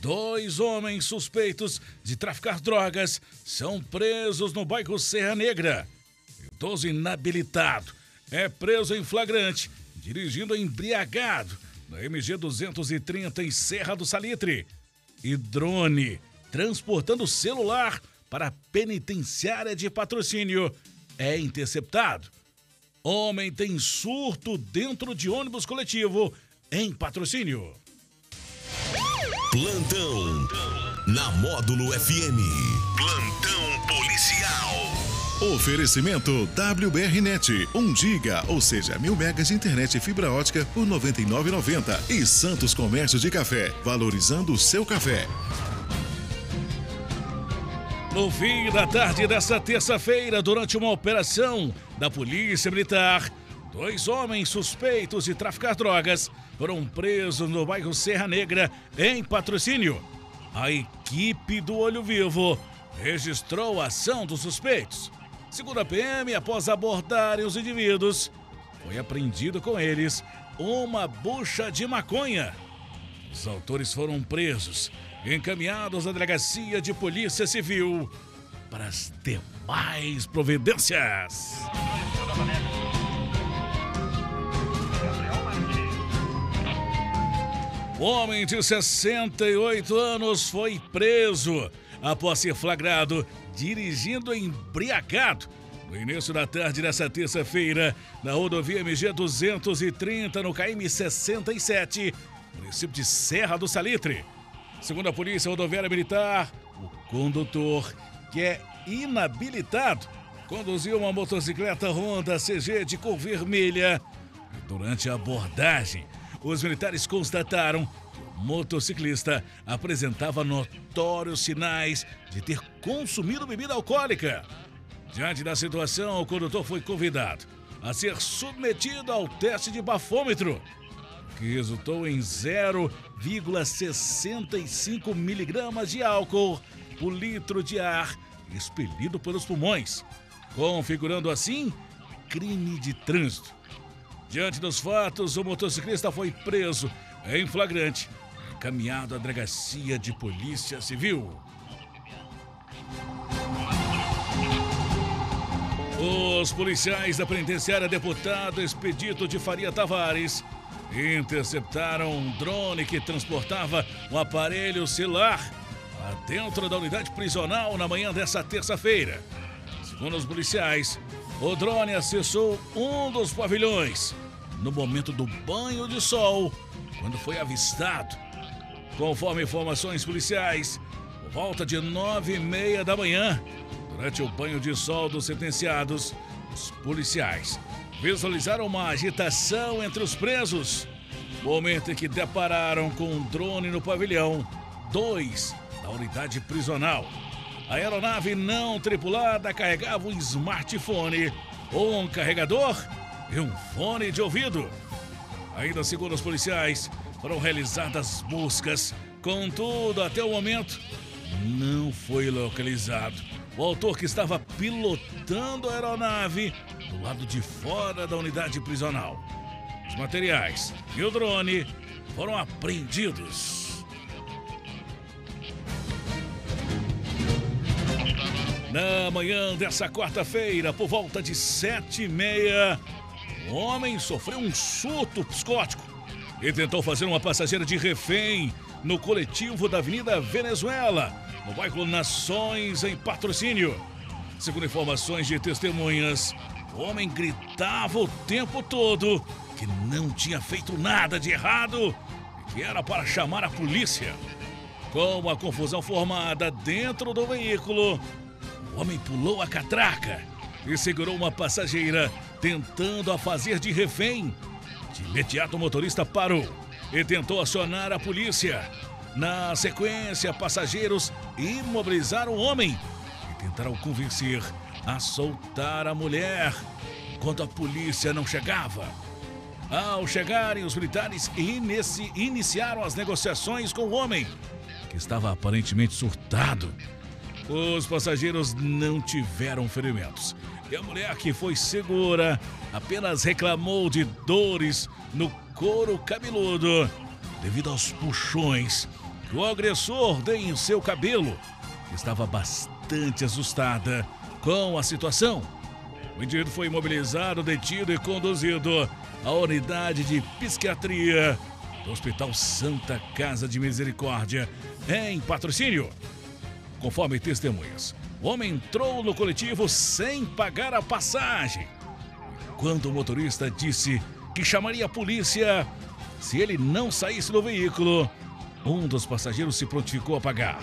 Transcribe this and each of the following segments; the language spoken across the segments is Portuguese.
Dois homens suspeitos de traficar drogas são presos no bairro Serra Negra. Idoso inabilitado é preso em flagrante, dirigindo embriagado na MG 230 em Serra do Salitre. E drone transportando celular para a penitenciária de patrocínio é interceptado. Homem tem surto dentro de ônibus coletivo em patrocínio. Plantão na Módulo FM. Plantão policial. Oferecimento WBRnet, 1 giga, ou seja, mil megas de internet e fibra ótica por 99,90 e Santos Comércio de Café, valorizando o seu café. No fim da tarde desta terça-feira, durante uma operação da Polícia Militar, dois homens suspeitos de traficar drogas foram presos no bairro Serra Negra, em patrocínio. A equipe do Olho Vivo registrou a ação dos suspeitos. Segundo a PM, após abordarem os indivíduos, foi apreendido com eles uma bucha de maconha. Os autores foram presos e encaminhados à delegacia de polícia civil para as demais providências. O homem de 68 anos foi preso após ser flagrado dirigindo embriagado no início da tarde dessa terça-feira na rodovia MG 230 no KM 67, município de Serra do Salitre. Segundo a Polícia Rodoviária Militar, o condutor, que é inabilitado, conduziu uma motocicleta Honda CG de cor vermelha. Durante a abordagem, os militares constataram que o motociclista apresentava notórios sinais de ter consumido bebida alcoólica. Diante da situação, o condutor foi convidado a ser submetido ao teste de bafômetro, que resultou em 0,65 miligramas de álcool por litro de ar expelido pelos pulmões, configurando assim crime de trânsito. Diante dos fatos, o motociclista foi preso em flagrante, encaminhado à delegacia de polícia civil. Os policiais da penitenciária deputado Expedito de Faria Tavares interceptaram um drone que transportava um aparelho celular dentro da unidade prisional na manhã dessa terça-feira. Segundo os policiais, o drone acessou um dos pavilhões no momento do banho de sol, quando foi avistado. Conforme informações policiais, por volta de nove e meia da manhã, durante o banho de sol dos sentenciados, os policiais visualizaram uma agitação entre os presos. Momento em que depararam com um drone no pavilhão, dois da unidade prisional. A aeronave não tripulada carregava um smartphone, um carregador e um fone de ouvido. Ainda segundo os policiais, foram realizadas buscas, contudo, até o momento, não foi localizado o autor que estava pilotando a aeronave do lado de fora da unidade prisional. Os materiais e o drone foram apreendidos. Na manhã dessa quarta-feira, por volta de sete e meia, um homem sofreu um surto psicótico e tentou fazer uma passageira de refém no coletivo da Avenida Venezuela, no bairro Nações, em patrocínio. Segundo informações de testemunhas, o homem gritava o tempo todo que não tinha feito nada de errado e que era para chamar a polícia. Com uma confusão formada dentro do veículo, o homem pulou a catraca e segurou uma passageira, tentando a fazer de refém. De imediato, o motorista parou e tentou acionar a polícia. Na sequência, passageiros imobilizaram o homem tentaram convencer a soltar a mulher quando a polícia não chegava. Ao chegarem, os militares inici iniciaram as negociações com o homem, que estava aparentemente surtado. Os passageiros não tiveram ferimentos. E a mulher, que foi segura, apenas reclamou de dores no couro cabeludo devido aos puxões que o agressor deu em seu cabelo. Estava bastante assustada com a situação. O indivíduo foi imobilizado, detido e conduzido à unidade de psiquiatria do Hospital Santa Casa de Misericórdia, em patrocínio. Conforme testemunhas, o homem entrou no coletivo sem pagar a passagem. Quando o motorista disse que chamaria a polícia se ele não saísse do veículo, um dos passageiros se prontificou a pagar.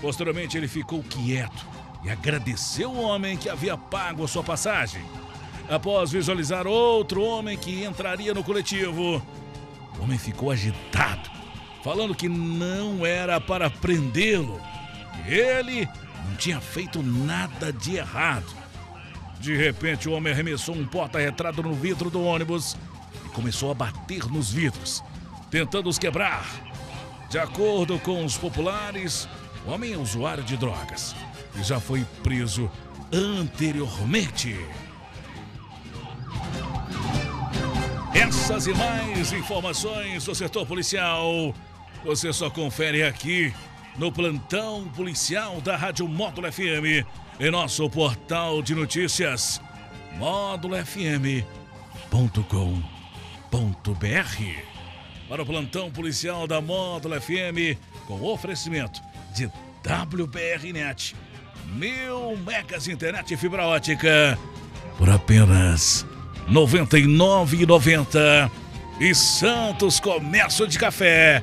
Posteriormente, ele ficou quieto e agradeceu o homem que havia pago a sua passagem. Após visualizar outro homem que entraria no coletivo, o homem ficou agitado, falando que não era para prendê-lo. Ele não tinha feito nada de errado. De repente, o homem arremessou um porta-retrato no vidro do ônibus e começou a bater nos vidros, tentando os quebrar. De acordo com os populares, o homem é usuário de drogas e já foi preso anteriormente. Essas e mais informações do setor policial você só confere aqui no plantão policial da Rádio Módulo FM em nosso portal de notícias módulofm.com.br. Para o plantão policial da Módulo FM com oferecimento de WBRnet mil megas internet e fibra ótica por apenas R$ 99,90. E Santos Comércio de Café,